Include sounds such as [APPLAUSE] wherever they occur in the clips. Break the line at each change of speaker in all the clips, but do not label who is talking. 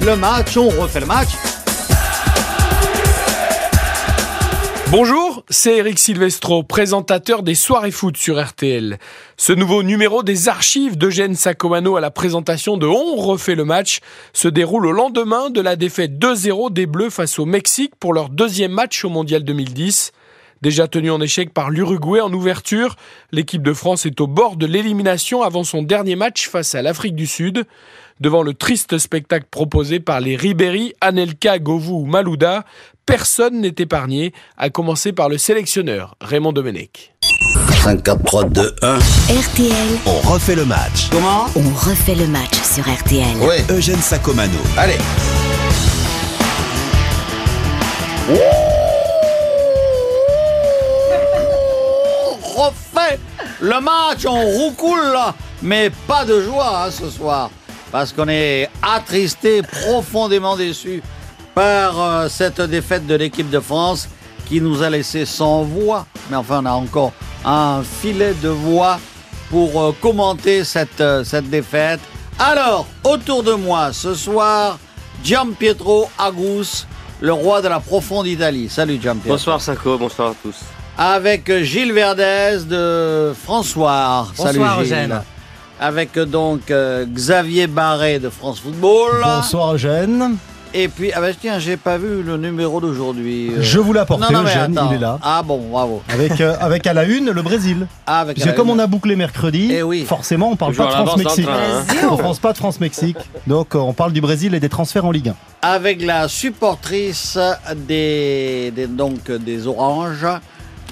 le match, on refait le match.
Bonjour, c'est Eric Silvestro, présentateur des soirées foot sur RTL. Ce nouveau numéro des archives d'Eugène Sacomano à la présentation de On refait le match se déroule au lendemain de la défaite 2-0 des Bleus face au Mexique pour leur deuxième match au Mondial 2010. Déjà tenu en échec par l'Uruguay en ouverture, l'équipe de France est au bord de l'élimination avant son dernier match face à l'Afrique du Sud. Devant le triste spectacle proposé par les Ribéry, Anelka, Govou ou Malouda, personne n'est épargné, à commencer par le sélectionneur Raymond Domenech.
5, 4, 3, 2, 1.
RTL,
On refait le match.
Comment?
On refait le match sur RTL.
Ouais. Eugène Sacomano.
Allez. On refait le match, on roucoule, mais pas de joie hein, ce soir, parce qu'on est attristé, profondément déçu par euh, cette défaite de l'équipe de France qui nous a laissé sans voix. Mais enfin, on a encore un filet de voix pour euh, commenter cette, euh, cette défaite. Alors, autour de moi ce soir, Gianpietro Agus, le roi de la profonde Italie. Salut Gianpietro.
Bonsoir Sako, bonsoir à tous.
Avec Gilles Verdez de François. Salut
Bonsoir,
Gilles.
Eugène.
Avec donc euh, Xavier Barré de France Football.
Bonsoir Eugène.
Et puis, ah ben, tiens, j'ai pas vu le numéro d'aujourd'hui. euh.
Je vous l'ai apporté,
Non, non, mais
Eugène,
attends.
il est là.
Ah bon, bravo.
Avec, euh, avec à la une le Brésil.
Ah, avec
Parce que
la
comme
une.
on a bouclé mercredi,
Eh oui.
forcément on parle
Toujours
pas de France-Mexique.
le train,
On pense pas de France-Mexique. Donc euh, on parle du Brésil et des transferts en Ligue 1.
avec la supportrice des, des- donc des Oranges,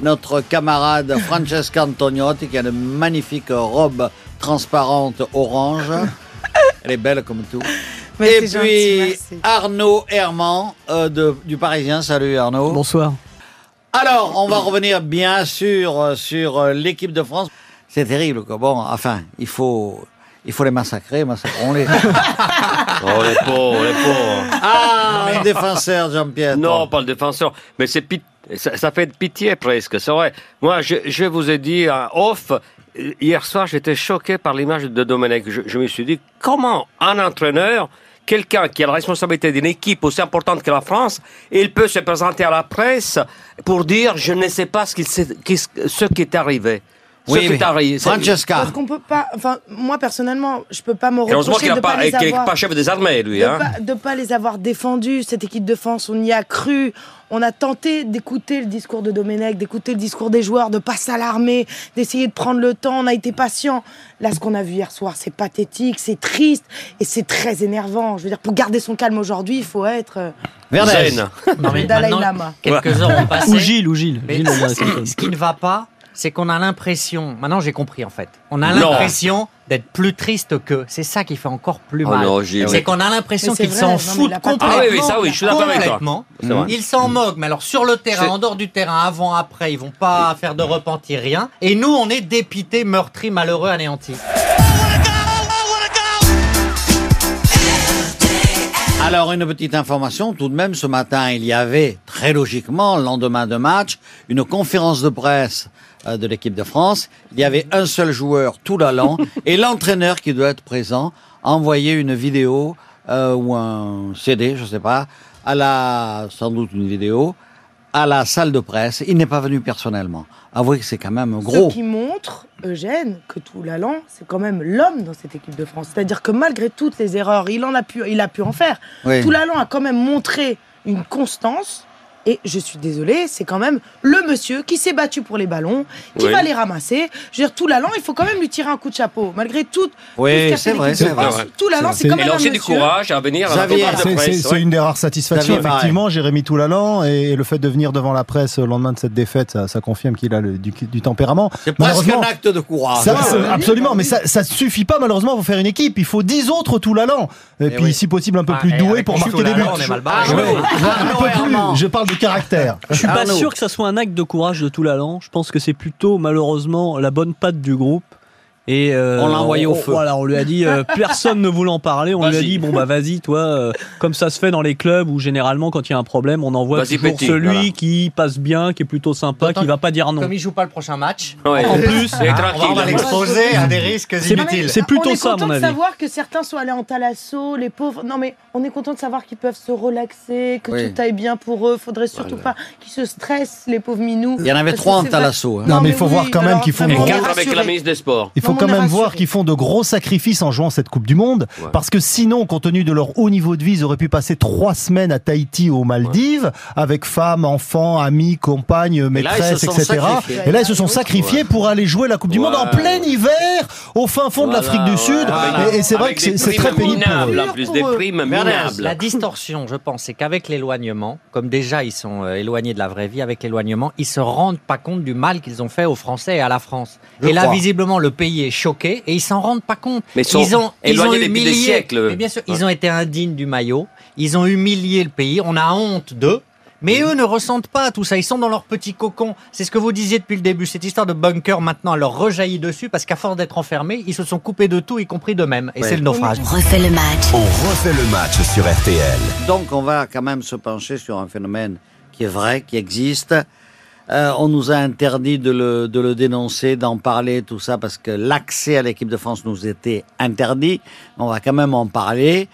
notre camarade Francesca Antoniotti qui a une magnifique robe transparente orange. Elle est belle comme tout.
Mais
Et puis
gentil, merci.
Arnaud Herman euh, de- du Parisien. Salut Arnaud.
Bonsoir.
Alors, on va revenir bien sûr euh, sur euh, l'équipe de France. C'est terrible, quoi. Bon, enfin, il faut, il faut les massacrer, massacrons-les. [LAUGHS]
Oh les pauvres, les pauvres.
ah, un défenseur, Jean-Pierre.
Non, pas le défenseur, mais c'est pit- ça, ça fait pitié presque, c'est vrai. Moi, je, vous ai dit en off, hier soir, j'étais choqué par l'image de Domenech. Je, me suis dit, comment un entraîneur, quelqu'un qui a la responsabilité d'une équipe aussi importante que la France, il peut se présenter à la presse pour dire, je ne sais pas ce qui est arrivé?
Oui, Francesca.
Parce qu'on peut pas. Enfin, moi personnellement, je peux pas me
Heureusement
reprocher
qu'il
de
n'est
pas,
pas,
les
qu'il est
avoir.
pas chef des armées, lui.
de
Hein.
pas, de pas les avoir défendus, cette équipe de France, on y a cru. On a tenté d'écouter le discours de Domenech, d'écouter le discours des joueurs, de pas s'alarmer, d'essayer de prendre le temps. On a été patient. Là, ce qu'on a vu hier soir, c'est pathétique, c'est triste et c'est très énervant. Je veux dire, pour garder son calme aujourd'hui, il faut être euh,
Verdez.
Zen.
Non, mais
le Dalai Lama.
Quelques heures ont passé.
Ou Gilles, ou Gilles.
Mais
Gilles,
ce,
quelque
qui,
chose.
ce qui ne va pas, c'est qu'on a l'impression. Maintenant, j'ai compris en fait. On a l'impression d'être plus triste qu'eux. C'est ça qui fait encore plus
Oh
mal. c'est qu'on a l'impression qu'ils s'en foutent complètement.
Ah oui, oui, ça, oui, je suis d'accord avec toi.
Ils s'en moquent, mais alors sur le terrain, en dehors du terrain, avant, après, ils vont pas faire de repentir, rien. Et nous, on est dépités, meurtris, malheureux, anéantis.
Alors, une petite information, tout de même, ce matin, il y avait, très logiquement, le lendemain de match, une conférence de presse de l'équipe de France. Il y avait un seul joueur, tout l'allant, [LAUGHS] et l'entraîneur qui doit être présent a envoyé une vidéo euh, ou un CD, je sais pas, à la, sans doute une vidéo, à la salle de presse. Il n'est pas venu personnellement. Avouez que c'est quand même gros.
Ce qui montre, Eugène, que Toulalan, c'est quand même l'homme dans cette équipe de France. C'est-à-dire que malgré toutes les erreurs, il en a pu, il a pu en faire.
Oui.
Toulalan a quand même montré une constance. Et je suis désolée, c'est quand même le monsieur qui s'est battu pour les ballons, qui
Oui.
va les ramasser. Je veux dire, Toulalan, il faut quand même lui tirer un coup de chapeau. Malgré tout,
Oui,
tout
c'est vrai, c'est vrai.
France, Toulalan,
C'est-
quand même
Il a
un
aussi du
monsieur.
courage à venir à
C'est-
presse.
C'est
ouais.
c'est une des rares satisfactions,
Xavier,
effectivement. Jérémy Toulalan et le fait de venir devant la presse au lendemain de cette défaite, ça, ça confirme qu'il a le- du, du tempérament.
C'est presque
Malheureusement,
un acte de courage.
Ça,
Ouais, ouais.
absolument, mais ça, ça suffit pas malheureusement pour faire une équipe. Il faut 10 autres Toulalan. Et, puis,
oui.
si possible, un peu
Ah,
plus
et
doués
avec
pour marquer des buts.
on est mal barré.
Ah,
Ouais. Je parle caractère. [LAUGHS]
Je suis pas
Arnaud.
sûr que ça soit un acte de courage de tout l'allant. Je pense que c'est plutôt malheureusement la bonne patte du groupe Et euh,
On l'a envoyé au feu.
Voilà, on lui a dit euh, [LAUGHS] personne ne voulait en parler. On lui a dit bon bah vas-y toi, euh, comme ça se fait dans les clubs où généralement quand il y a un problème, on envoie toujours
petit,
celui
voilà.
qui passe bien, qui est plutôt sympa,
D'autant
qui va pas dire non.
Comme il joue pas le prochain match,
Ouais.
En plus,
hein, on va- l'exposer à des risques
C'est-
inutiles.
c'est plutôt
on est
ça,
de savoir que certains sont allés en thalasso, les pauvres. Non, mais on est content de savoir qu'ils peuvent se relaxer, que
Oui.
tout aille bien pour eux. Faudrait surtout pas qu'ils se stressent, les pauvres minous.
Il y en avait trois en
c'est
Thalasso. hein.
Non, mais il faut voir quand même
est
quatre avec la ministre des Sports.
Il faut
Non,
quand même voir qu'ils font de gros sacrifices en jouant cette Coupe du Monde,
Ouais.
parce que sinon, compte tenu de leur haut niveau de vie, ils auraient pu passer trois semaines à Tahiti ou aux Maldives, avec femmes, enfants, amis, compagnes,
là, ils se
maîtresses,
sont
etc.
sacrifiés.
Et là, ils se sont sacrifiés pour aller jouer la Coupe du Monde en plein hiver, au fin fond de l'Afrique du Sud.
voilà.
Et, et c'est vrai que c'est très pénible pour eux.
minables, en plus, des primes minables.
La distorsion, je pense, c'est qu'avec l'éloignement, comme déjà ils sont euh, éloignés de la vraie vie, avec l'éloignement, ils se rendent pas compte du mal qu'ils ont fait aux Français et à la France.
Je
et là,
crois.
visiblement, le pays est choqué et ils s'en rendent pas compte.
Mais ils sont
ont, ils ont
éloignés depuis des
humilié.
siècles.
Mais bien sûr, ils ont été indignes du maillot. Ils ont humilié le pays. On a honte d'eux. Mais eux ne ressentent pas tout ça. Ils sont dans leur petit cocon. C'est ce que vous disiez depuis le début. Cette histoire de bunker maintenant elle leur rejaillit dessus parce qu'à force d'être enfermés, ils se sont coupés de tout, y compris d'eux-mêmes. Et
Ouais.
c'est le naufrage.
On refait le match.
On refait le match sur RTL.
Donc, on va quand même se pencher sur un phénomène qui est vrai, qui existe. Euh, on nous a interdit de le, dénoncer, d'en parler, tout ça, parce que l'accès à l'équipe de France nous était interdit. On va quand même en parler.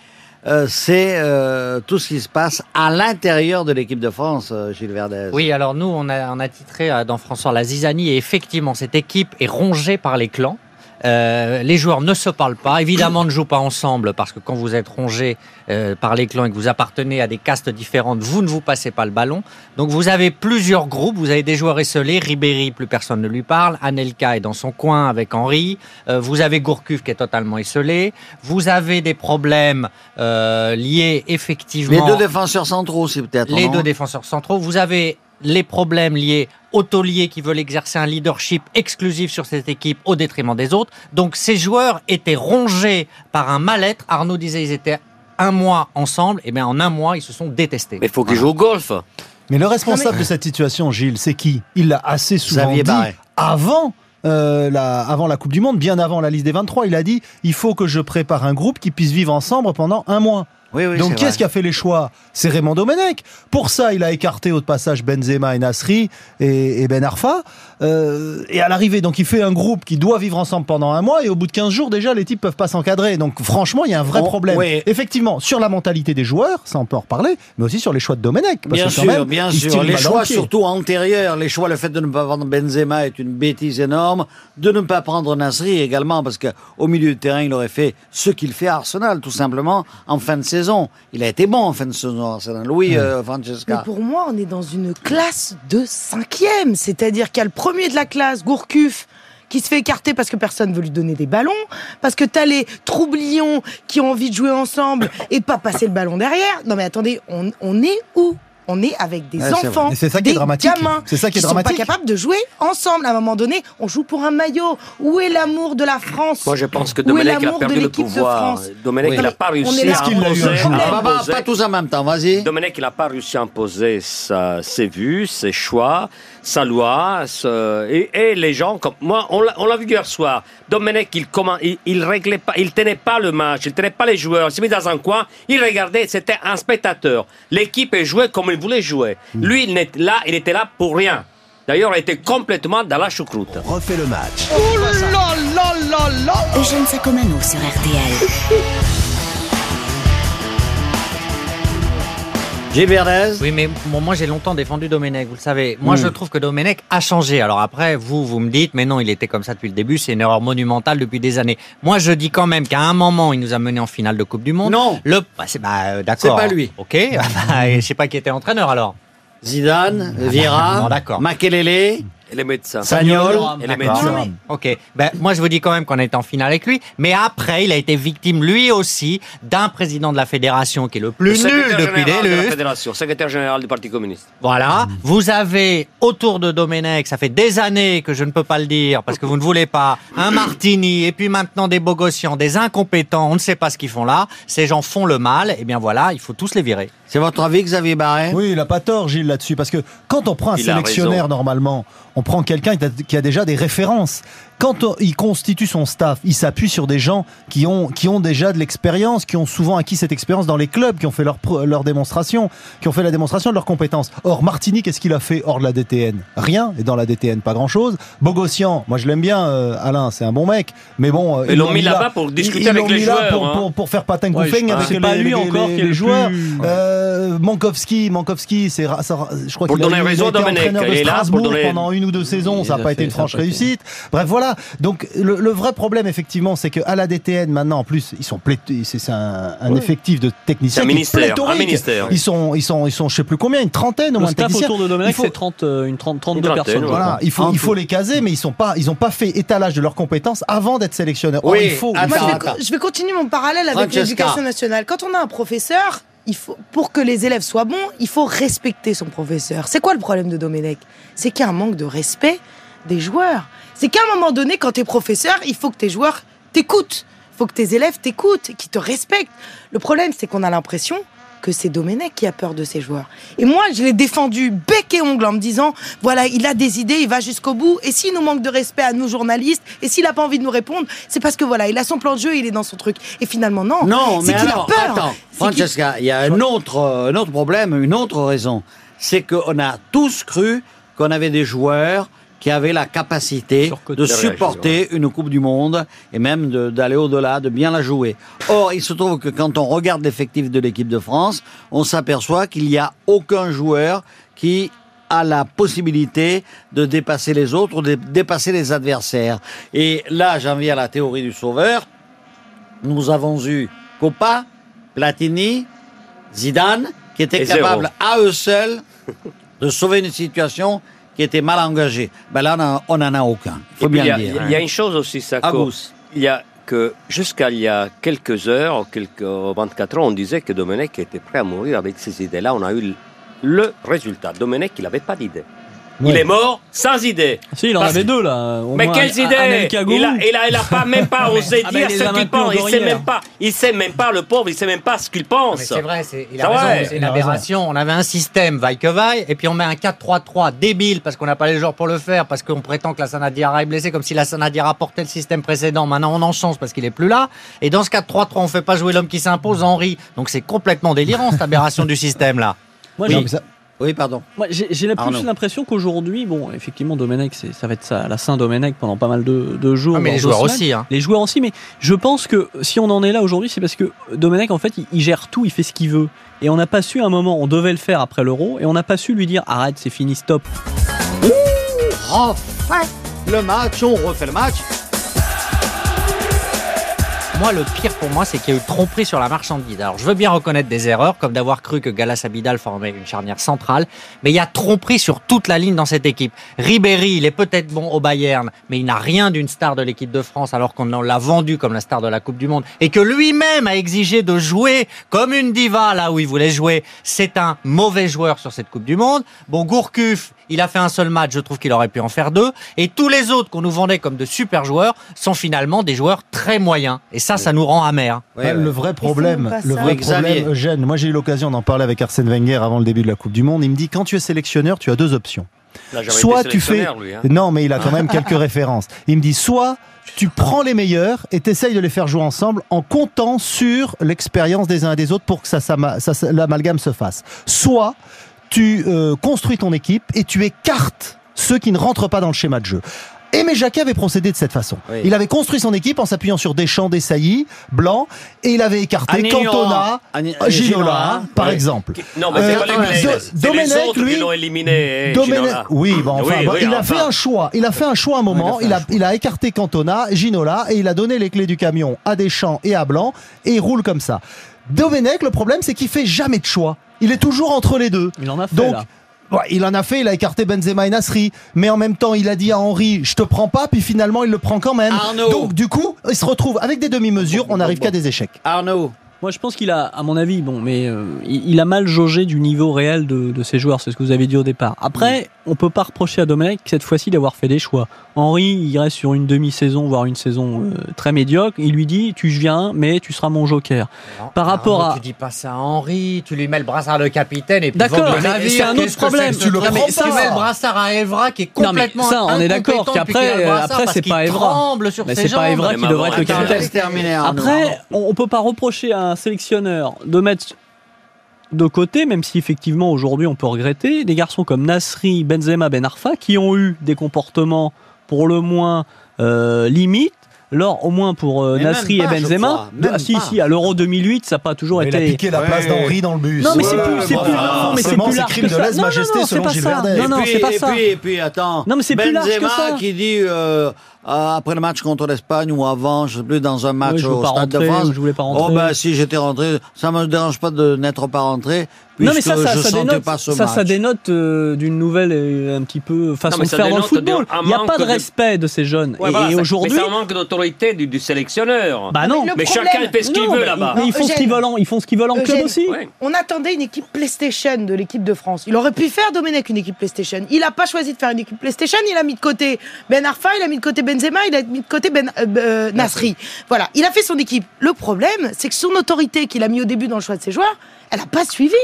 Euh, c'est euh, tout ce qui se passe à l'intérieur de l'équipe de France, Gilles Verdez.
Oui, alors nous, on a, on a titré dans François la zizanie et effectivement, cette équipe est rongée par les clans. Euh, les joueurs ne se parlent pas, évidemment ne jouent pas ensemble parce que quand vous êtes rongé euh, par les clans et que vous appartenez à des castes différentes, vous ne vous passez pas le ballon. Donc vous avez plusieurs groupes, vous avez des joueurs esselés, Ribéry, plus personne ne lui parle, Anelka est dans son coin avec Henri, Euh, vous avez Gourcuff qui est totalement esselé, vous avez des problèmes liés effectivement...
Les deux défenseurs centraux aussi, peut-être.
Les deux défenseurs centraux. Vous avez les problèmes liés aux tauliers qui veulent exercer un leadership exclusif sur cette équipe au détriment des autres. Donc ces joueurs étaient rongés par un mal-être. Arnaud disait ils étaient un mois ensemble. Et bien en un mois, ils se sont détestés.
Mais il faut qu'ils jouent au golf.
Mais le responsable de cette situation, Gilles, c'est qui? Il l'a assez souvent dit avant. euh, la, avant la Coupe du Monde, bien avant la liste des 23, il a dit il faut que je prépare un groupe qui puisse vivre ensemble pendant un mois.
Oui, oui,
Donc qui est-ce qui a fait les choix? C'est Raymond Domenech. Pour ça, il a écarté au passage Benzema et Nasri et, et Ben Arfa. Euh, et à l'arrivée, donc il fait un groupe qui doit vivre ensemble pendant un mois et au bout de 15 jours déjà, les types peuvent pas s'encadrer. Donc franchement, il y a un vrai
On-
problème.
oui.
Effectivement, sur la mentalité des joueurs, ça on peut en reparler, mais aussi sur les choix de Domenech. Parce
Bien
que quand
sûr,
même,
bien sûr. Les choix surtout antérieurs, les choix, le fait de ne pas prendre Benzema est une bêtise énorme. De ne pas prendre Nasri également, parce qu'au milieu de terrain, il aurait fait ce qu'il fait à Arsenal, tout simplement, en fin de saison. Il a été bon en fin de saison. Louis euh,
Mais
Francesca.
pour moi, on est dans une classe de cinquième. C'est-à-dire qu'il y a le premier de la classe, Gourcuff, qui se fait écarter parce que personne veut lui donner des ballons, parce que t'as les troublions qui ont envie de jouer ensemble et de pas passer le ballon derrière. Non mais attendez, on, on est où? On est avec des
Ouais,
enfants,
c'est ça qui
des
est dramatique.
gamins,
C'est ça qui est
sont
dramatique.
pas capables de jouer ensemble. À un moment donné, on joue pour un maillot. Où est l'amour de la France
Moi, je pense que
Où est
Domenech a
l'amour de
perdu le
l'équipe de
pouvoir.
France
Domenech,
Oui.
il n'a pas
est
réussi à imposer.
Ah, bah, bah, pas tous en même temps, vas-y.
Domenech, il n'a pas réussi à imposer sa- ses vues, ses choix, sa loi, ce- et, et les gens, comme moi, on l'a vu hier soir. Domenech, il, comment, il, il réglait pas, il tenait pas le match, il tenait pas les joueurs, il s'est mis dans un coin, il regardait, c'était un spectateur. L'équipe jouait comme il voulait jouer. Lui, il n'était là, il était là pour rien. D'ailleurs, il était complètement dans la choucroute.
Refait le match.
Eugène Sacomano sur RTL. [LAUGHS]
Gilles Verdez.
Oui, mais bon, moi j'ai longtemps défendu Domenech, vous le savez. Moi
Mm.
je trouve que Domenech a changé. Alors après, vous, vous me dites, mais non, il était comme ça depuis le début, c'est une erreur monumentale depuis des années. Moi je dis quand même qu'à un moment, il nous a menés en finale de Coupe du Monde.
Non.
Le, bah, c'est, bah, euh, d'accord.
C'est pas lui.
Ok, [LAUGHS] Bah, et je sais pas qui était entraîneur alors.
Zidane, Vieira,
Bon, d'accord.
Makelele,
Et les médecins.
Sagnol.
Et les médecins.
Ok, ben, moi je vous dis quand même qu'on a été en finale avec lui, mais après il a été victime lui aussi d'un président de la fédération qui est le plus
Le
nul depuis des
de la fédération, secrétaire général du Parti communiste.
Voilà. Vous avez autour de Domenech, ça fait des années que je ne peux pas le dire parce que vous ne voulez pas, un Martini et puis maintenant des Bogossians, des incompétents, on ne sait pas ce qu'ils font là. Ces gens font le mal, et bien voilà, il faut tous les virer.
C'est votre avis, Xavier Barret
Oui, il a pas tort, Gilles, là-dessus. Parce que quand on prend un
Il raison.
normalement, on prend quelqu'un qui a- déjà des références. Quand on- il constitue son staff, il s'appuie sur des gens qui ont, qui ont déjà de l'expérience, qui ont souvent acquis cette expérience dans les clubs, qui ont fait leur, leur démonstration, qui ont fait la démonstration de leurs compétences. Or, Martini, qu'est-ce qu'il a fait hors de la DTN Rien. Et dans la DTN, pas grand-chose. Bogossian, moi je l'aime bien, euh, Alain, c'est un bon mec. Mais bon, euh,
Ils l'ont mis là-bas pour
ils-
discuter
ils
avec
l'ont
les joueurs,
Pour,
hein.
pour, pour faire patin
Ouais,
avec
c'est
les,
pas lui
les-
encore
les-
qui est le
joueurs.
plus-
Euh, Mankowski, Mankowski, c'est je crois qu'il a,
raison
été entraîneur de Strasbourg pendant une ou deux saisons, ça n'a pas été une franche
pas
réussite. Bref, voilà. Donc le, le vrai problème, effectivement, c'est qu'à la DTN maintenant, en plus, ils sont c'est un, effectif de techniciens
C'est un ministère, un ministère.
Ils sont, ils sont, ils sont, je sais plus combien, une trentaine au moins de
staff
techniciens.
autour de
Il
Domenech,
faut-
c'est 30, euh, une 30, 32
Une
personnes.
voilà.
il faut,
En
il faut
tout.
les caser, mais ils sont pas, ils ont pas fait étalage de leurs compétences avant d'être sélectionneurs. Or,
Oui,
il faut,
attends,
Moi, je, vais, je vais continuer mon parallèle avec l'éducation nationale. Quand on a un professeur, il faut, pour que les élèves soient bons, il faut respecter son professeur. C'est quoi le problème de Domenech C'est qu'il y a un manque de respect des joueurs. C'est qu'à un moment donné, quand tu es professeur, il faut que tes joueurs t'écoutent. Il faut que tes élèves t'écoutent, qu'ils te respectent. Le problème, c'est qu'on a l'impression que c'est Domenech qui a peur de ses joueurs. Et moi, je l'ai défendu bec et ongle en me disant, voilà, il a des idées, il va jusqu'au bout. Et s'il nous manque de respect à nous journalistes, et s'il n'a pas envie de nous répondre, c'est parce que voilà, il a son plan de jeu, il est dans son truc. Et finalement, non.
Non, mais alors,
a peur.
attends, Francesca, il y a un autre, euh, un autre problème, une autre raison. C'est qu'on a tous cru qu'on avait des joueurs qui avaient la capacité de supporter une Coupe du Monde et même d'aller au-delà, de bien la jouer. Or, il se trouve que quand on regarde l'effectif de l'équipe de France, on s'aperçoit qu'il n'y a aucun joueur qui a la possibilité de dépasser les autres de dépasser les adversaires. Et là, j'en viens à la théorie du sauveur. Nous avons eu Copa, Platini, Zidane, qui étaient capables à eux seuls de sauver une situation qui était mal engagée. Ben là, on en- on n'en a aucun. Il faut bien
il y a-
dire.
Il y a une chose aussi, ça
Agus.
Il y a que jusqu'à il y a quelques heures, quelques 24 heures, on disait que Domenech était prêt à mourir avec ces idées-là. On a eu le- le résultat. Domenech, il n'avait pas d'idée. Il est mort sans idée.
Si, il en
Parce-
avait deux là. Au
Mais
moins,
quelles idées il a, il, a, il a pas même pas osé
Ah,
dire ce qu'il pense.
en
Il sait même pas. Il sait même pas le pauvre. Il sait même pas ce qu'il pense.
C'est vrai, c'est, il
C'est
a raison,
vrai.
c'est
Il
une aberration. On avait un système vaille que vaille, et puis on met un 4-3-3 débile parce qu'on n'a pas les joueurs pour le faire, parce qu'on prétend que la Sanadiara est blessée, comme si la Sanadiara portait le système précédent. Maintenant, on en change parce qu'il est plus là. Et dans ce 4-3-3, on fait pas jouer l'homme qui s'impose, Henri. Donc c'est complètement délirant cette aberration du système là.
Moi,
Non,
j'ai-
mais ça-
Oui, pardon.
Moi, j'ai plus l'impression qu'aujourd'hui, bon, effectivement, Domenech, c'est- ça va être ça, la Saint-Domenech pendant pas mal de, de jours.
Ah, mais les joueurs
semaines.
aussi, hein.
Les joueurs aussi, mais je pense que si on en est là aujourd'hui, c'est parce que Domenech, en fait, il, il gère tout, il fait ce qu'il veut. Et on n'a pas su à un moment, on devait le faire après l'euro, et on n'a pas su lui dire arrête, c'est fini, stop.
Refait le match, on refait le match.
Moi, le pire pour moi, c'est qu'il y a eu tromperie sur la marchandise. Alors, je veux bien reconnaître des erreurs, comme d'avoir cru que Galas Abidal formait une charnière centrale, mais il y a tromperie sur toute la ligne dans cette équipe. Ribéry, il est peut-être bon au Bayern, mais il n'a rien d'une star de l'équipe de France, alors qu'on l'a vendu comme la star de la Coupe du Monde, et que lui-même a exigé de jouer comme une diva là où il voulait jouer. C'est un mauvais joueur sur cette Coupe du Monde. Bon, Gourcuff, il a fait un seul match, je trouve qu'il aurait pu en faire deux, et tous les autres qu'on nous vendait comme de super joueurs sont finalement des joueurs très moyens. Et ça, ça nous rend amers.
Ouais. Le vrai problème, le vrai problème, Eugène, moi j'ai eu l'occasion d'en parler avec Arsène Wenger avant le début de la Coupe du Monde. Il me dit quand tu es sélectionneur, tu as deux options. Soit
été
tu fais,
lui, hein.
non mais il a quand même [LAUGHS] quelques références. Il me dit soit tu prends les meilleurs et t'essayes de les faire jouer ensemble en comptant sur l'expérience des uns et des autres pour que ça, s'ama- ça, ça- l'amalgame se fasse. Soit tu euh, construis ton équipe et tu écartes ceux qui ne rentrent pas dans le schéma de jeu. Aimé Jacquet avait procédé de cette façon.
Oui.
Il avait construit son équipe en s'appuyant sur Deschamps, Desailly, Blanc, et il avait écarté. Cantona,
Ani-
Ginola,
Ginola,
par
oui.
exemple.
Non, mais
Euh,
c'est pas les
Domenech, lui-
qui éliminé. eh,
Domenech, oui, bon, enfin,
Oui,
bon,
oui,
il a
enfin.
fait un choix. Il a fait un choix à un moment.
Oui, il
il,
a
a,
fait un
il a écarté Cantona, Ginola, et il a donné les clés du camion à Deschamps et à Blanc, et il roule comme ça. Domenech, le problème, c'est qu'il fait jamais de choix. Il est toujours entre les deux.
Il en a fait
Donc,
là.
ouais, il en a fait, il a écarté Benzema et Nasri, mais en même temps, il a dit à Henri, je te prends pas, puis finalement, il le prend quand même.
Arnaud.
Donc, du coup, il se retrouve avec des demi-mesures, on n'arrive qu'à des échecs.
Arnaud,
Moi, je pense qu'il a, à mon avis, bon, mais euh, il, il a mal jaugé du niveau réel de, de ses joueurs. C'est ce que vous avez dit au départ. Après, on peut pas reprocher à Domenech cette fois-ci d'avoir fait des choix. Henri, il reste sur une demi-saison, voire une saison euh, très médiocre. Il lui dit, tu viens, mais tu seras mon joker. Par rapport
Arnaud,
à,
Tu dis pas ça à Henri, tu lui mets le brassard de capitaine et puis
D'accord, c'est un autre problème. Tu le
Mais
pas.
tu mets le brassard à Evra qui est
Non, mais
complètement
ça, on est d'accord qu'après, après, c'est pas Evra. Mais c'est pas. Evra qui devrait être le capitaine. Après, on, on peut pas reprocher à un sélectionneur de mettre de côté, même si effectivement aujourd'hui on peut regretter, des garçons comme Nasri, Benzema, Ben Arfa, qui ont eu des comportements pour le moins euh, limites. Lors, au moins pour euh, Nasri et Benzema, de- ah, si,
pas.
si, à l'Euro 2008, ça n'a pas toujours
Il a
été.
piqué la
Ouais.
place d'Henri dans le bus.
Non, mais c'est plus, c'est plus, non, mais c'est plus large que ça. non, non,
selon
c'est pas ça. Non, non,
et
c'est pas
et
ça.
Puis, et puis, attends.
Non, mais c'est plus large que
Benzema
ça.
qui dit, euh, après le match contre l'Espagne ou avant, je sais plus, dans un match au Stade de France.
je voulais pas rentrer.
Oh, ben, si j'étais rentré, ça me dérange pas de n'être pas rentré,
Non, mais ça, ça, ça dénote,
pas ce
ça,
match.
ça dénote euh, d'une nouvelle euh, un petit peu façon
mais
de
ça
faire dans le football. Il n'y a pas de respect de ces jeunes.
Ouais,
et
voilà,
et
ça-
aujourd'hui,
Mais c'est un manque d'autorité du, du sélectionneur.
bah non.
Le
mais
problème-
chacun fait ce qu'il veut
mais
là-bas.
ils- mais ils font ce qu'ils veulent, en- ils font ce qu'ils veulent en club
Eugène.
aussi.
Ouais.
On attendait une équipe PlayStation de l'équipe de France. Il aurait pu faire Domenech une équipe PlayStation. Il n'a pas choisi de faire une équipe PlayStation. Il a mis de côté Ben Arfa, il a mis de côté Benzema, il a mis de côté Ben euh, euh, Nasri. Voilà, il a fait son équipe. Le problème, c'est que son autorité qu'il a mis au début dans le choix de ses joueurs, elle n'a pas suivi.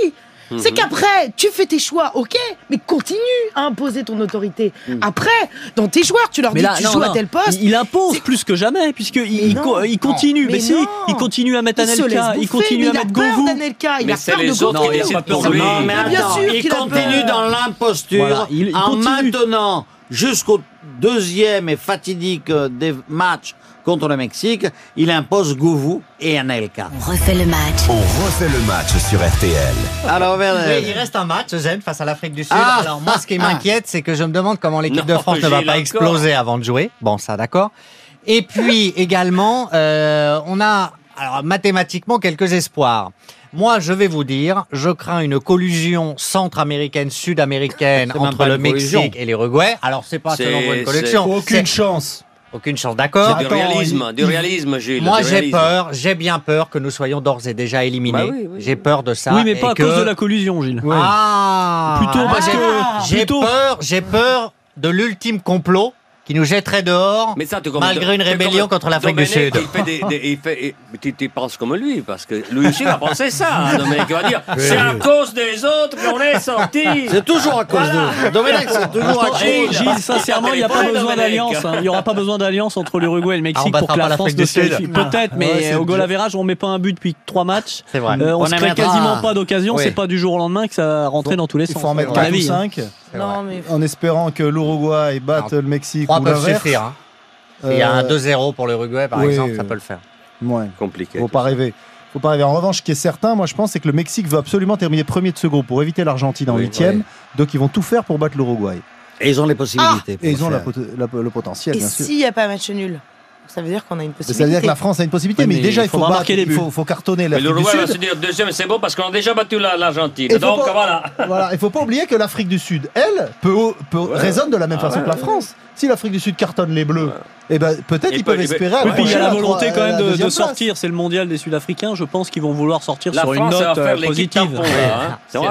C'est qu'après, tu fais tes choix, ok, mais continue à imposer ton autorité. Après, dans tes joueurs, tu leur
Mais
dis
là,
tu
non,
joues
non.
à tel poste.
Il, il impose plus que jamais, puisque il,
Mais
il
non.
co- il continue.
Mais
Mais, si, il continue à mettre
il se laisse
Anelka, il continue
mais
à
il a
mettre
peur
Govou.
d'Anelka, il
Mais
a peur de
autres lui.
Non, mais
Mais bien
attends,
sûr
il
a
continue
peur.
dans l'imposture
Voilà, il- il
en
continue.
maintenant jusqu'au deuxième et fatidique euh, des matchs contre le Mexique, il impose Gouvou et Anelka.
On refait le match.
On refait le match sur RTL.
Alors,
Oui, il reste un match, Eugène, face à l'Afrique du Sud.
Ah.
Alors moi, ce qui m'inquiète, c'est que je me demande comment l'équipe de France ne va pas exploser avant de jouer. Bon, ça, d'accord. Et puis également, euh, on a alors mathématiquement quelques espoirs. Moi, je vais vous dire, je crains une collusion centra-américaine, sud-américaine entre le. Mexique et l'Uruguay. Alors, c'est pas selon une collection.
Aucune chance.
Aucune chance, d'accord.
Du réalisme, du réalisme, Gilles.
Moi, j'ai peur, j'ai bien peur que nous soyons d'ores et déjà éliminés.
Bah oui, oui.
J'ai peur de ça.
Oui, mais
et
pas à
que-
cause de la collusion, Gilles.
Ah
Plutôt parce
j'ai-
que-
j'ai
plutôt-
peur, j'ai peur de l'ultime complot qui nous jetterait dehors
Mais ça, tu
malgré une rébellion
comme-
contre l'Afrique du Sud.
Il fait des, des- il fait, mais tu, tu penses comme lui, parce que lui aussi va penser ça. hein, [LAUGHS] Domenech, il va dire c'est à cause des autres qu'on est sortis.
c'est toujours à cause d'eux. Domenech, c'est toujours à
Gilles,
cause.
Gilles, sincèrement, il n'y a pas besoin d'alliance. hein. Il n'y aura pas besoin d'alliance entre l'Uruguay et le
Ah, on
Mexique
battra
pour que la France ne se. Peut-être, mais
Ouais,
au goal average, on met pas un but depuis trois matchs.
C'est vrai.
Euh, on, se crée quasiment pas d'occasion. C'est pas du jour au lendemain que ça rentrait dans tous les
Il
sens.
faut en mettre
à mon
4 ou
avis, hein.
5
Non, mais
en espérant que l'Uruguay batte le Mexique ou
peuvent suffire. hein. Il y a un
Euh,
2-0 pour l'Uruguay, par
oui,
exemple, ça peut le faire.
Ouais.
Compliqué.
Faut pas rêver. Faut pas rêver. En revanche, ce qui est certain, moi je pense, c'est que le Mexique veut absolument terminer premier de ce groupe pour éviter l'Argentine en
Oui,
huitième. Donc ils vont tout faire pour battre l'Uruguay.
Et ils ont les possibilités. pour
Et ils ont
le
la
faire.
pot- la- le potentiel,
Et
bien sûr.
s'il n'y a pas un match nul Ça veut dire qu'on a une possibilité.
Ça veut dire que la France a une possibilité,
Oui,
mais,
mais
déjà
il
faut,
faudra
battre,
marquer des
il
buts.
faut, faut cartonner l'Afrique du
l'Uruguay va se dire deuxième, c'est bon parce qu'on a déjà battu la- l'Argentine.
Faut
Donc
pas-
voilà.
Voilà, il faut pas oublier que l'Afrique du Sud, elle, peut, peut raisonne de la même
Ah
façon
ouais,
que la
ouais.
France. Si l'Afrique du Sud cartonne les Bleus, eh ben peut-être
Il
ils peuvent
peut-
espérer.
Oui,
puis il y a la volonté
la-
quand même de, sortir. C'est le mondial des Sud-Africains. Je pense qu'ils vont vouloir sortir
La
sur une
France va
note
faire
euh, positive.
hein. C'est vrai.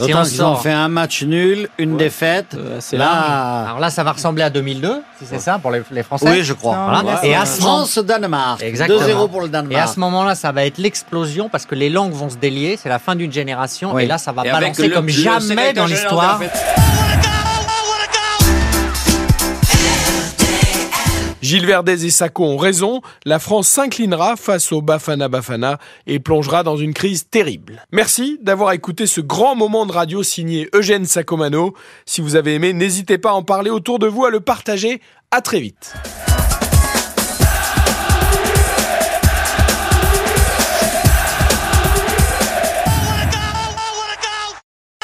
hein.
Si on
fait un match nul, une défaite.
Euh, là.
Alors là, ça va ressembler à 2002, si c'est ça, pour les, les Français.
oui, je crois.
Et à ce moment-
France-Danemark.
Exactement.
2-0 pour le
Et
Danemark.
à ce moment-là, ça va être l'explosion parce que les langues vont se délier. C'est la fin d'une génération. Et là, ça va
Et
balancer comme jamais dans l'histoire.
Gilles Verdez et Sacco ont raison, la France s'inclinera face au Bafana Bafana et plongera dans une crise terrible. Merci d'avoir écouté ce grand moment de radio signé Eugène Sacomano. Si vous avez aimé, n'hésitez pas à en parler autour de vous, à le partager. À très vite.